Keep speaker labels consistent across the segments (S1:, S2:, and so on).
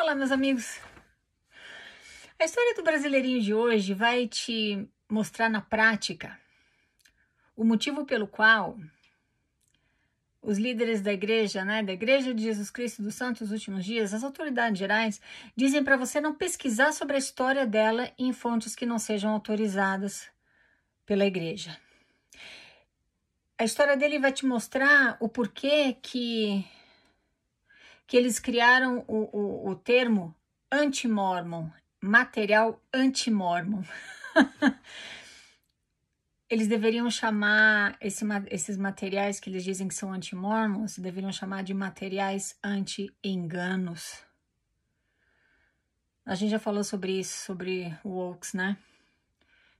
S1: Olá, meus amigos. A história do brasileirinho de hoje vai te mostrar na prática o motivo pelo qual os líderes da igreja, né, da Igreja de Jesus Cristo dos Santos Últimos Dias, as autoridades gerais, dizem para você não pesquisar sobre a história dela em fontes que não sejam autorizadas pela igreja. A história dele vai te mostrar o porquê que que eles criaram o, o, o termo anti-mormon, material anti-mormon. eles deveriam chamar esse, esses materiais que eles dizem que são anti-mormons, deveriam chamar de materiais anti-enganos. A gente já falou sobre isso, sobre o Oaks, né?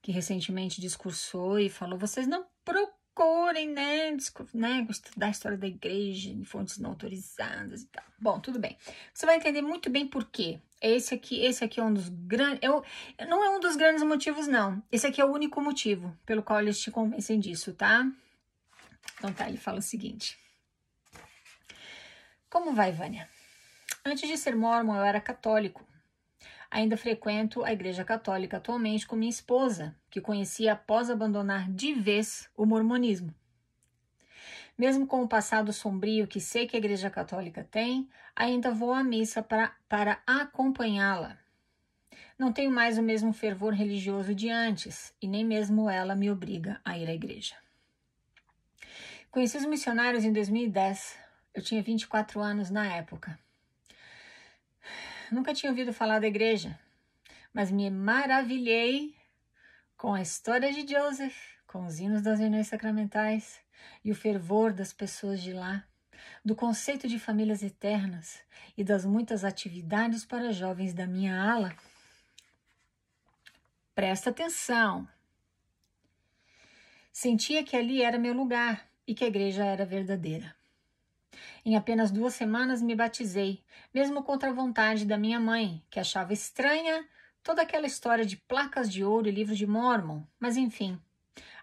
S1: Que recentemente discursou e falou: vocês não procuram procurem, né, né, estudar a história da igreja em fontes não autorizadas e tal. Bom, tudo bem. Você vai entender muito bem por quê. Esse aqui, esse aqui é um dos grandes, eu, não é um dos grandes motivos não. Esse aqui é o único motivo pelo qual eles te convencem disso, tá? Então tá, ele fala o seguinte. Como vai, Vânia? Antes de ser mormon, eu era católico. Ainda frequento a Igreja Católica atualmente com minha esposa, que conheci após abandonar de vez o mormonismo. Mesmo com o passado sombrio que sei que a Igreja Católica tem, ainda vou à missa para, para acompanhá-la. Não tenho mais o mesmo fervor religioso de antes, e nem mesmo ela me obriga a ir à igreja. Conheci os missionários em 2010. Eu tinha 24 anos na época. Nunca tinha ouvido falar da igreja, mas me maravilhei com a história de Joseph, com os hinos das reuniões sacramentais e o fervor das pessoas de lá, do conceito de famílias eternas e das muitas atividades para jovens da minha ala. Presta atenção. Sentia que ali era meu lugar e que a igreja era verdadeira. Em apenas duas semanas me batizei, mesmo contra a vontade da minha mãe, que achava estranha toda aquela história de placas de ouro e livro de Mormon, mas enfim.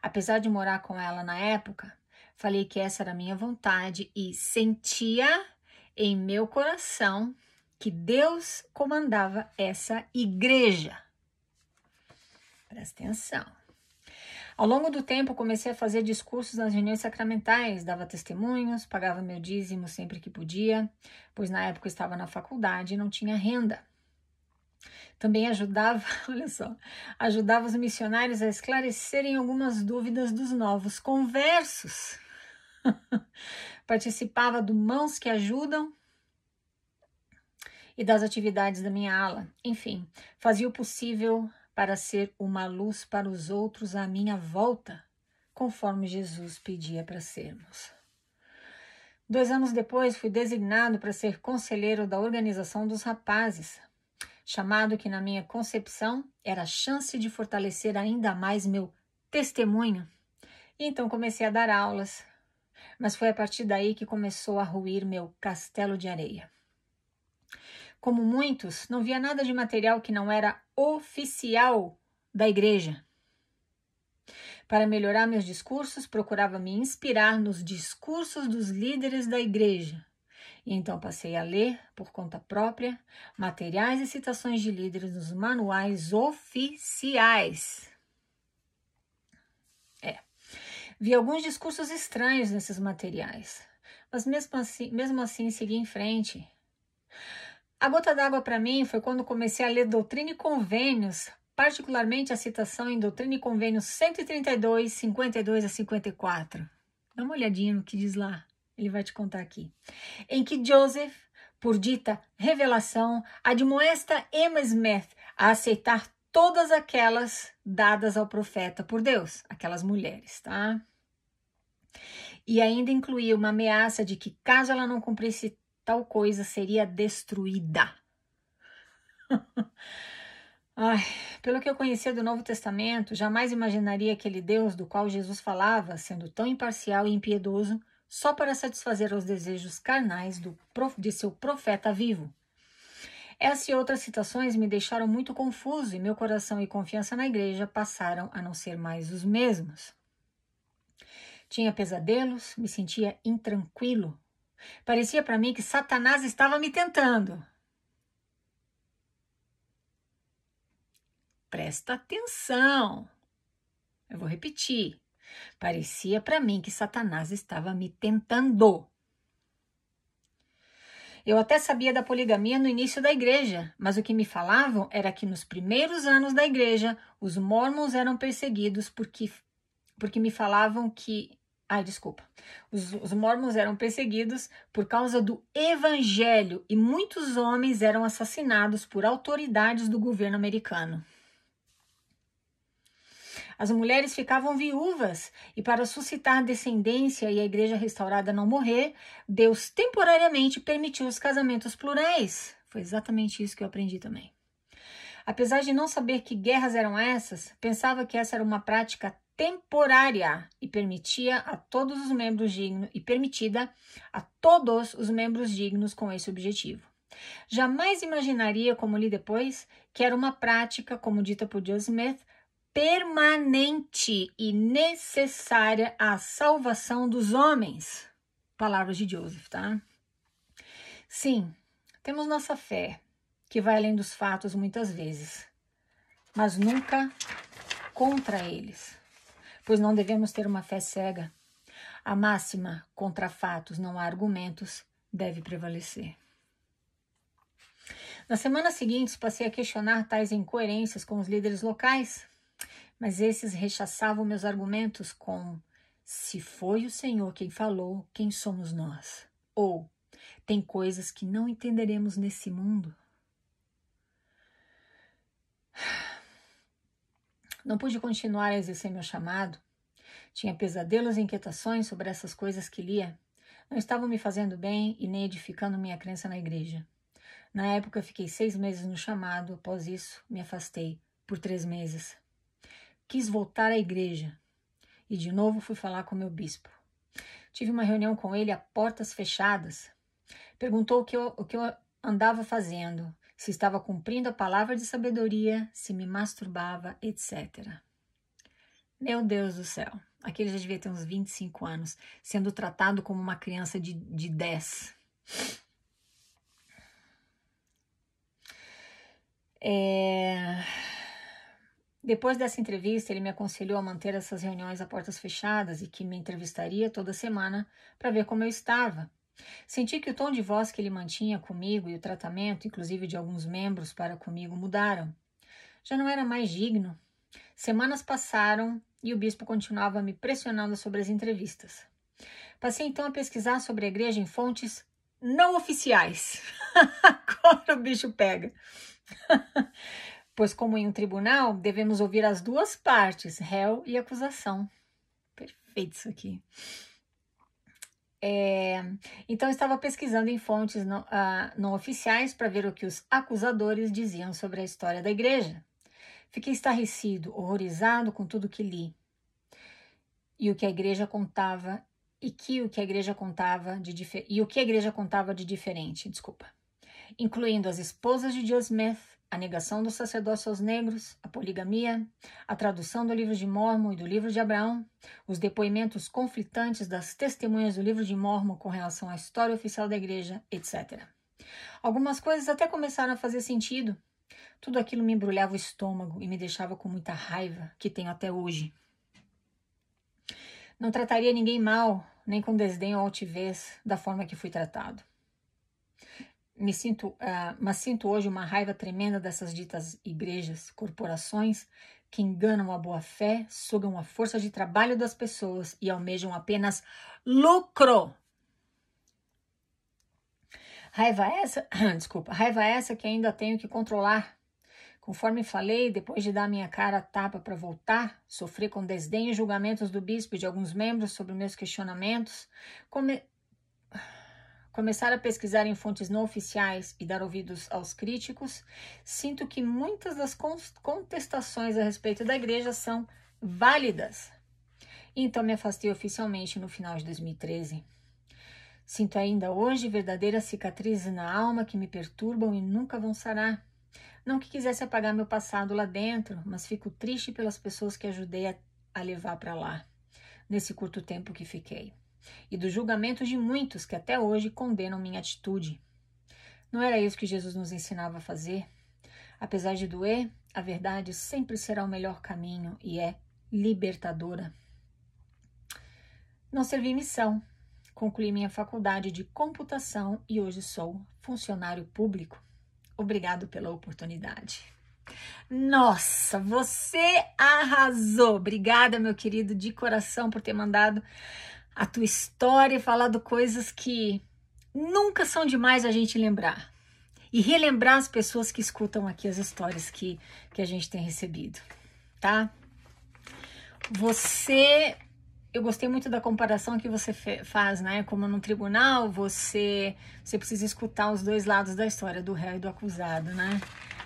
S1: Apesar de morar com ela na época, falei que essa era a minha vontade e sentia em meu coração que Deus comandava essa igreja. Presta atenção. Ao longo do tempo, comecei a fazer discursos nas reuniões sacramentais, dava testemunhos, pagava meu dízimo sempre que podia, pois na época estava na faculdade e não tinha renda. Também ajudava, olha só, ajudava os missionários a esclarecerem algumas dúvidas dos novos conversos. Participava do Mãos que Ajudam e das atividades da minha ala. Enfim, fazia o possível para ser uma luz para os outros à minha volta, conforme Jesus pedia para sermos. Dois anos depois, fui designado para ser conselheiro da organização dos rapazes, chamado que, na minha concepção, era a chance de fortalecer ainda mais meu testemunho. E então comecei a dar aulas, mas foi a partir daí que começou a ruir meu castelo de areia. Como muitos, não via nada de material que não era oficial da igreja. Para melhorar meus discursos, procurava me inspirar nos discursos dos líderes da igreja. E então passei a ler, por conta própria, materiais e citações de líderes nos manuais oficiais. É. Vi alguns discursos estranhos nesses materiais, mas mesmo assim, mesmo assim segui em frente. A gota d'água para mim foi quando comecei a ler Doutrina e Convênios, particularmente a citação em Doutrina e Convênios 132, 52 a 54. Dá uma olhadinha no que diz lá, ele vai te contar aqui. Em que Joseph, por dita revelação, admoesta Emma Smith a aceitar todas aquelas dadas ao profeta por Deus, aquelas mulheres, tá? E ainda incluía uma ameaça de que, caso ela não cumprisse tal coisa seria destruída. Ai, pelo que eu conhecia do Novo Testamento, jamais imaginaria aquele Deus do qual Jesus falava, sendo tão imparcial e impiedoso, só para satisfazer os desejos carnais do, de seu profeta vivo. Essas e outras citações me deixaram muito confuso e meu coração e confiança na igreja passaram a não ser mais os mesmos. Tinha pesadelos, me sentia intranquilo, Parecia para mim que Satanás estava me tentando. Presta atenção. Eu vou repetir. Parecia para mim que Satanás estava me tentando. Eu até sabia da poligamia no início da igreja, mas o que me falavam era que nos primeiros anos da igreja, os mormons eram perseguidos porque, porque me falavam que Ai, desculpa. Os, os mormons eram perseguidos por causa do evangelho e muitos homens eram assassinados por autoridades do governo americano. As mulheres ficavam viúvas e, para suscitar descendência e a igreja restaurada não morrer, Deus temporariamente permitiu os casamentos plurais. Foi exatamente isso que eu aprendi também. Apesar de não saber que guerras eram essas, pensava que essa era uma prática temporária e permitia a todos os membros dignos e permitida a todos os membros dignos com esse objetivo. Jamais imaginaria, como li depois, que era uma prática, como dita por Joe Smith, permanente e necessária à salvação dos homens. Palavras de Joseph, tá? Sim, temos nossa fé, que vai além dos fatos muitas vezes, mas nunca contra eles, pois não devemos ter uma fé cega. A máxima contra fatos não há argumentos deve prevalecer. Nas semanas seguintes, passei a questionar tais incoerências com os líderes locais mas esses rechaçavam meus argumentos com: se foi o Senhor quem falou, quem somos nós? Ou tem coisas que não entenderemos nesse mundo. Não pude continuar a exercer meu chamado. Tinha pesadelos e inquietações sobre essas coisas que lia. Não estavam me fazendo bem e nem edificando minha crença na igreja. Na época, fiquei seis meses no chamado. Após isso, me afastei por três meses quis voltar à igreja e de novo fui falar com meu bispo. Tive uma reunião com ele a portas fechadas. Perguntou o que eu, o que eu andava fazendo, se estava cumprindo a palavra de sabedoria, se me masturbava, etc. Meu Deus do céu, aquele já devia ter uns 25 anos, sendo tratado como uma criança de, de 10. É depois dessa entrevista, ele me aconselhou a manter essas reuniões a portas fechadas e que me entrevistaria toda semana para ver como eu estava. Senti que o tom de voz que ele mantinha comigo e o tratamento, inclusive de alguns membros para comigo, mudaram. Já não era mais digno. Semanas passaram e o bispo continuava me pressionando sobre as entrevistas. Passei então a pesquisar sobre a igreja em fontes não oficiais. Agora o bicho pega. pois, como em um tribunal, devemos ouvir as duas partes, réu e acusação. Perfeito isso aqui. É, então, estava pesquisando em fontes não, uh, não oficiais para ver o que os acusadores diziam sobre a história da igreja. Fiquei estarrecido, horrorizado com tudo que li e o que a igreja contava e que o que a igreja contava de e o que a igreja contava de diferente, desculpa, incluindo as esposas de Joe Smith, a negação do sacerdócio aos negros, a poligamia, a tradução do livro de Mormon e do livro de Abraão, os depoimentos conflitantes das testemunhas do livro de Mormon com relação à história oficial da igreja, etc. Algumas coisas até começaram a fazer sentido. Tudo aquilo me embrulhava o estômago e me deixava com muita raiva, que tenho até hoje. Não trataria ninguém mal, nem com desdém ou altivez, da forma que fui tratado me sinto, uh, mas sinto hoje uma raiva tremenda dessas ditas igrejas, corporações que enganam a boa fé, sugam a força de trabalho das pessoas e almejam apenas lucro. Raiva essa, desculpa, raiva essa que ainda tenho que controlar. Conforme falei, depois de dar minha cara a tapa para voltar, sofri com desdém e julgamentos do bispo e de alguns membros sobre meus questionamentos, come começar a pesquisar em fontes não oficiais e dar ouvidos aos críticos, sinto que muitas das contestações a respeito da igreja são válidas. Então me afastei oficialmente no final de 2013. Sinto ainda hoje verdadeiras cicatrizes na alma que me perturbam e nunca vão sarar. Não que quisesse apagar meu passado lá dentro, mas fico triste pelas pessoas que ajudei a, a levar para lá, nesse curto tempo que fiquei e do julgamento de muitos que até hoje condenam minha atitude. Não era isso que Jesus nos ensinava a fazer? Apesar de doer, A verdade sempre será o melhor caminho e é libertadora. Não servi missão. Concluí minha faculdade de computação e hoje sou funcionário público. Obrigado pela oportunidade. Nossa, você arrasou! Obrigada, meu querido, de coração, por ter mandado a tua história e falado coisas que nunca são demais a gente lembrar. E relembrar as pessoas que escutam aqui as histórias que, que a gente tem recebido, tá? Você eu gostei muito da comparação que você faz, né? Como no tribunal, você, você precisa escutar os dois lados da história, do réu e do acusado, né?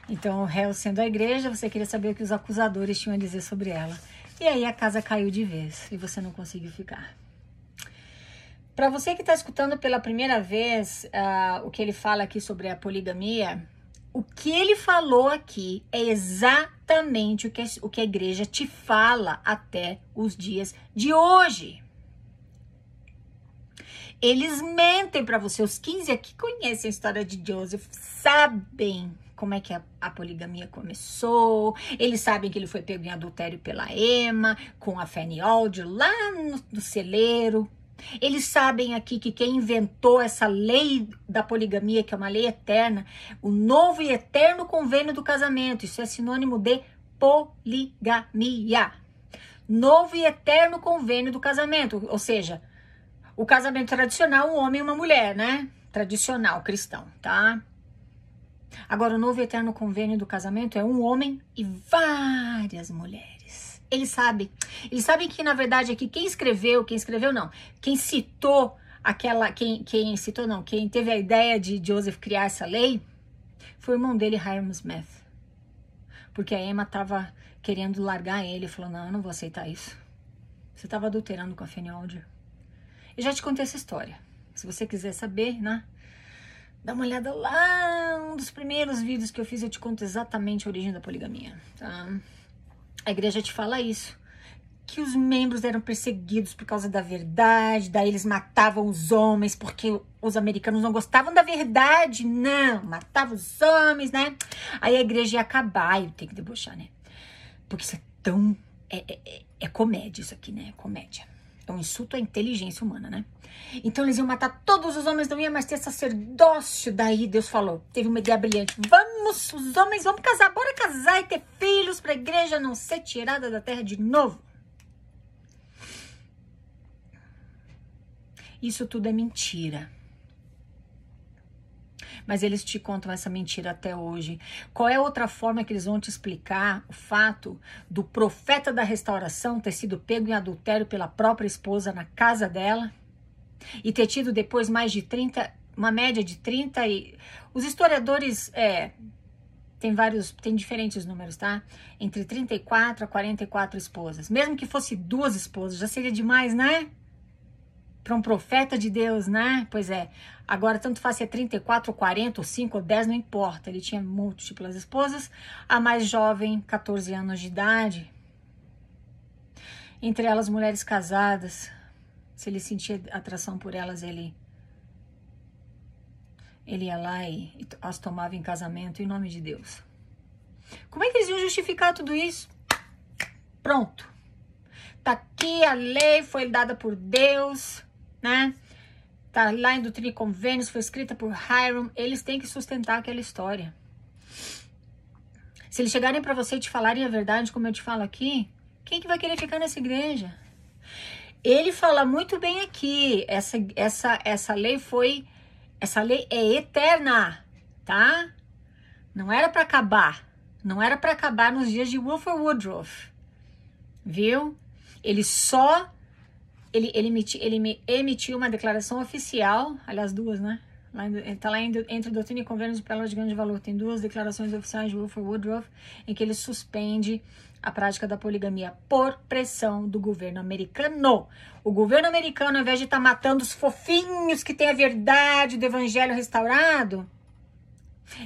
S1: Então, o réu sendo a igreja, você queria saber o que os acusadores tinham a dizer sobre ela. E aí a casa caiu de vez e você não conseguiu ficar. Para você que está escutando pela primeira vez uh, o que ele fala aqui sobre a poligamia, o que ele falou aqui é exatamente o que, o que a igreja te fala até os dias de hoje. Eles mentem para você. Os 15 aqui conhecem a história de Joseph, sabem como é que a, a, poligamia começou. Eles sabem que ele foi pego em adultério pela Emma, com a Fanny Alder lá no, no celeiro. Eles sabem aqui que quem inventou essa lei da poligamia, que é uma lei eterna, o novo e eterno convênio do casamento, isso é sinônimo de poligamia. Novo e eterno convênio do casamento, ou seja, o casamento tradicional, um homem e uma mulher, né? Tradicional cristão, tá? Agora, o novo e eterno convênio do casamento é um homem e várias mulheres. Eles sabem. Eles sabem que, na verdade, aqui quem escreveu, quem escreveu não, quem citou aquela, quem, quem citou não, quem teve a ideia de Joseph criar essa lei foi o irmão dele, Hiram Smith. Porque a Emma estava querendo largar ele falou: Não, eu não vou aceitar isso. Você estava adulterando com a Fanny Alder. Eu já te contei essa história. Se você quiser saber, né? Dá uma olhada lá, um dos primeiros vídeos que eu fiz, eu te conto exatamente a origem da poligamia, tá? A igreja te fala isso. Que os membros eram perseguidos por causa da verdade, daí eles matavam os homens porque os americanos não gostavam da verdade. Não, matavam os homens, né? Aí a igreja ia acabar, eu tenho que debochar, né? Porque isso é tão. É, é, é, é comédia, isso aqui, né? Comédia. É um insulto à inteligência humana, né? Então eles iam matar todos os homens, não ia mais ter sacerdócio. Daí Deus falou, teve uma ideia brilhante. Vamos, os homens, vamos casar, bora casar e ter filhos para a igreja não ser tirada da terra de novo. Isso tudo é mentira mas eles te contam essa mentira até hoje. Qual é outra forma que eles vão te explicar o fato do profeta da restauração ter sido pego em adultério pela própria esposa na casa dela e ter tido depois mais de 30, uma média de 30 e os historiadores é, tem vários, tem diferentes números, tá? Entre 34 a 44 esposas. Mesmo que fosse duas esposas, já seria demais, né? Para um profeta de Deus, né? Pois é. Agora, tanto faz se é 34, ou 40, ou 5, ou 10, não importa. Ele tinha múltiplas esposas. A mais jovem, 14 anos de idade. Entre elas, mulheres casadas. Se ele sentia atração por elas, ele ele ia lá e, e as tomava em casamento em nome de Deus. Como é que eles iam justificar tudo isso? Pronto. Tá aqui a lei, foi dada por Deus né? Tá lá em Doutrina e Convênios, foi escrita por Hiram. Eles têm que sustentar aquela história. Se eles chegarem para você e te falarem a verdade, como eu te falo aqui, quem que vai querer ficar nessa igreja? Ele fala muito bem aqui. Essa, essa, essa lei foi. Essa lei é eterna, tá? Não era para acabar. Não era para acabar nos dias de Wilford Woodruff. Viu? Ele só ele, ele, emiti, ele emitiu uma declaração oficial, aliás, duas, né? Está lá entre doutrina e convênios de pérola de grande valor. Tem duas declarações oficiais de Wilford Woodruff em que ele suspende a prática da poligamia por pressão do governo americano. O governo americano, ao invés de estar tá matando os fofinhos que têm a verdade do evangelho restaurado,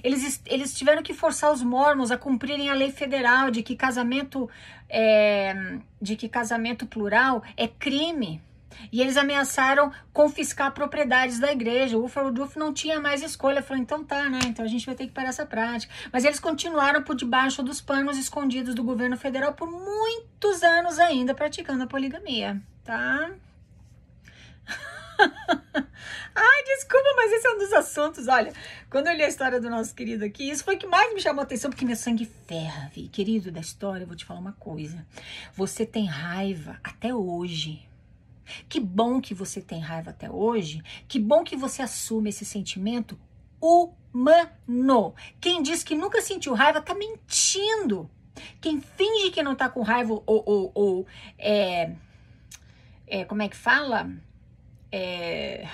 S1: eles, eles tiveram que forçar os mormons a cumprirem a lei federal de que casamento é, de que casamento plural é crime. E eles ameaçaram confiscar propriedades da igreja. O Rudolf não tinha mais escolha. Falou, então tá, né? Então a gente vai ter que parar essa prática. Mas eles continuaram por debaixo dos panos escondidos do governo federal por muitos anos ainda praticando a poligamia, tá? Ai, desculpa, mas esse é um dos assuntos. Olha, quando eu li a história do nosso querido aqui, isso foi o que mais me chamou a atenção, porque meu sangue ferra, vi. Querido da história, eu vou te falar uma coisa. Você tem raiva até hoje. Que bom que você tem raiva até hoje. Que bom que você assume esse sentimento humano. Quem diz que nunca sentiu raiva tá mentindo. Quem finge que não tá com raiva ou, ou, ou é, é, como é que fala? É,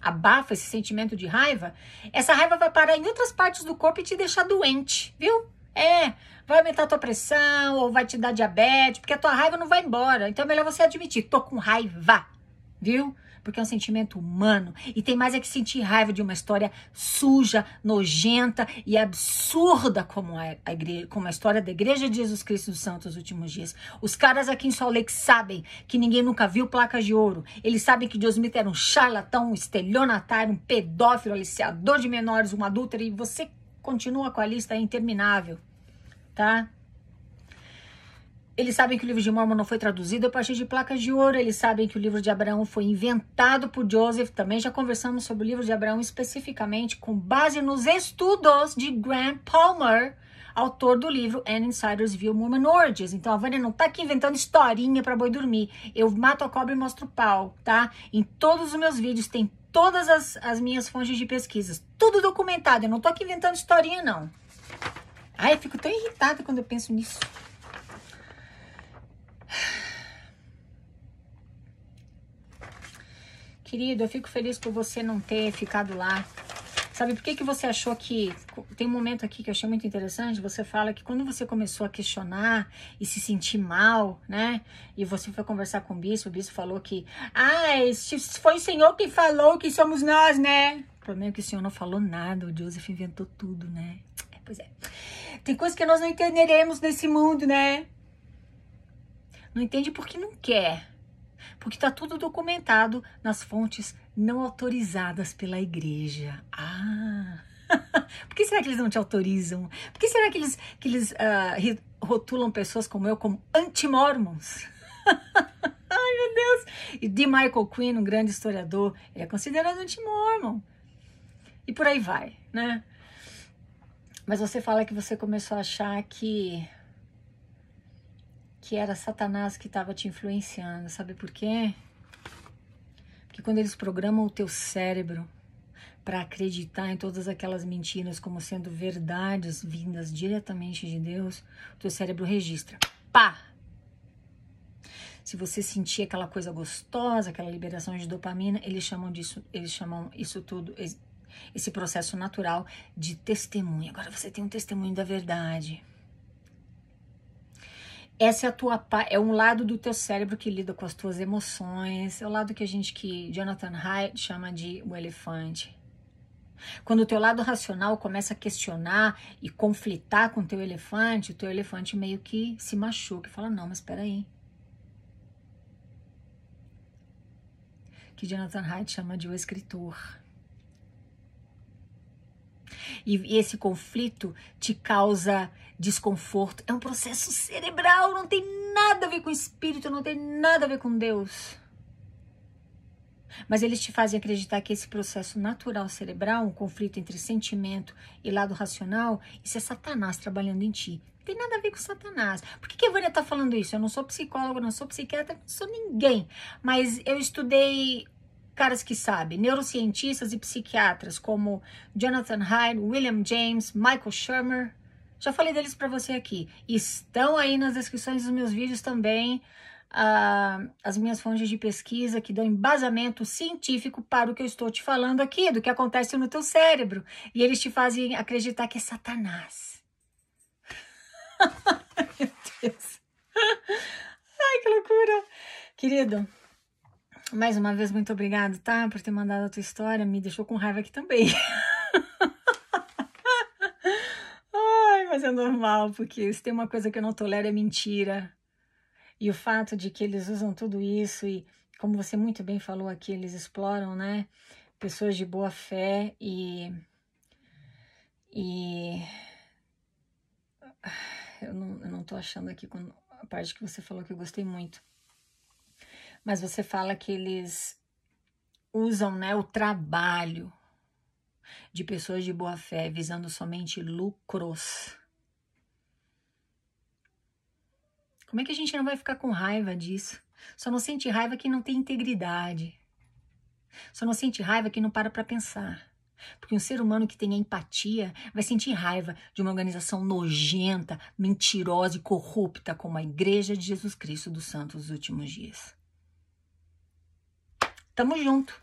S1: abafa esse sentimento de raiva, essa raiva vai parar em outras partes do corpo e te deixar doente, viu? É, vai aumentar a tua pressão ou vai te dar diabetes, porque a tua raiva não vai embora. Então é melhor você admitir, tô com raiva, viu? Porque é um sentimento humano. E tem mais é que sentir raiva de uma história suja, nojenta e absurda como a, igreja, como a história da Igreja de Jesus Cristo dos Santos dos últimos dias. Os caras aqui em Salt Lake sabem que ninguém nunca viu placas de ouro. Eles sabem que Deus Smith era um charlatão, um estelionatário, um pedófilo, aliciador de menores, um adúltero, e você continua com a lista interminável, tá? Eles sabem que o livro de Mormon não foi traduzido a partir de placas de ouro. Eles sabem que o livro de Abraão foi inventado por Joseph. Também já conversamos sobre o livro de Abraão especificamente com base nos estudos de Grant Palmer, autor do livro An Insider's View Mormon Orgies. Então a Vânia não tá aqui inventando historinha para boi dormir. Eu mato a cobra e mostro o pau, tá? Em todos os meus vídeos tem todas as, as minhas fontes de pesquisas. Tudo documentado. Eu não tô aqui inventando historinha, não. Ai, eu fico tão irritada quando eu penso nisso. Querido, eu fico feliz por você não ter ficado lá. Sabe por que, que você achou que. Tem um momento aqui que eu achei muito interessante. Você fala que quando você começou a questionar e se sentir mal, né? E você foi conversar com o bispo, o bispo falou que. Ah, foi o Senhor que falou que somos nós, né? O problema é que o Senhor não falou nada. O Joseph inventou tudo, né? Pois é. Tem coisas que nós não entenderemos nesse mundo, né? Não entende porque não quer. Porque está tudo documentado nas fontes não autorizadas pela igreja. Ah! Por que será que eles não te autorizam? Por que será que eles, que eles uh, rotulam pessoas como eu como anti-mormons? Ai, meu Deus! E de Michael Quinn, um grande historiador, ele é considerado anti-mormon. E por aí vai, né? Mas você fala que você começou a achar que que era Satanás que estava te influenciando. Sabe por quê? Porque quando eles programam o teu cérebro para acreditar em todas aquelas mentiras como sendo verdades vindas diretamente de Deus, o teu cérebro registra. Pá! Se você sentir aquela coisa gostosa, aquela liberação de dopamina, eles chamam disso, eles chamam isso tudo, esse processo natural de testemunho. Agora você tem um testemunho da verdade. Essa é a tua é um lado do teu cérebro que lida com as tuas emoções, é o lado que a gente que Jonathan Haidt chama de o elefante. Quando o teu lado racional começa a questionar e conflitar com o teu elefante, o teu elefante meio que se machuca e fala: "Não, mas espera aí". Que Jonathan Haidt chama de o escritor. E, esse conflito te causa desconforto. É um processo cerebral, não tem nada a ver com o espírito, não tem nada a ver com Deus. Mas eles te fazem acreditar que esse processo natural cerebral, um conflito entre sentimento e lado racional, isso é Satanás trabalhando em ti. Não tem nada a ver com Satanás. Por que, que a Vânia está falando isso? Eu não sou psicóloga, não sou psiquiatra, não sou ninguém. Mas eu estudei caras que sabem, neurocientistas e psiquiatras como Jonathan Hyde, William James, Michael Shermer. Já falei deles para você aqui. Estão aí nas descrições dos meus vídeos também uh, as minhas fontes de pesquisa que dão embasamento científico para o que eu estou te falando aqui, do que acontece no teu cérebro. E eles te fazem acreditar que é Satanás. Meu Deus. Ai, que loucura. Querido, mais uma vez, muito obrigado, tá? Por ter mandado a tua história. Me deixou com raiva aqui também. Ai, mas é normal, porque se tem uma coisa que eu não tolero é mentira. E o fato de que eles usam tudo isso e como você muito bem falou aqui, eles exploram, né? Pessoas de boa fé e. E. Eu não, eu não tô achando aqui a parte que você falou que eu gostei muito. Mas você fala que eles usam né, o trabalho de pessoas de boa fé visando somente lucros. Como é que a gente não vai ficar com raiva disso? Só não sente raiva que não tem integridade. Só não sente raiva que não para para pensar. Porque um ser humano que tem empatia vai sentir raiva de uma organização nojenta, mentirosa e corrupta como a Igreja de Jesus Cristo dos Santos dos Últimos Dias. Tamo junto.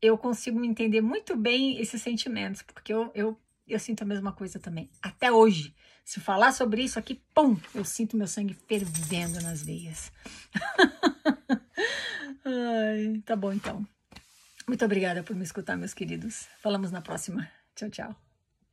S1: Eu consigo entender muito bem esses sentimentos, porque eu, eu, eu sinto a mesma coisa também. Até hoje. Se falar sobre isso aqui, pum, eu sinto meu sangue fervendo nas veias. Ai, tá bom então. Muito obrigada por me escutar, meus queridos. Falamos na próxima. Tchau, tchau.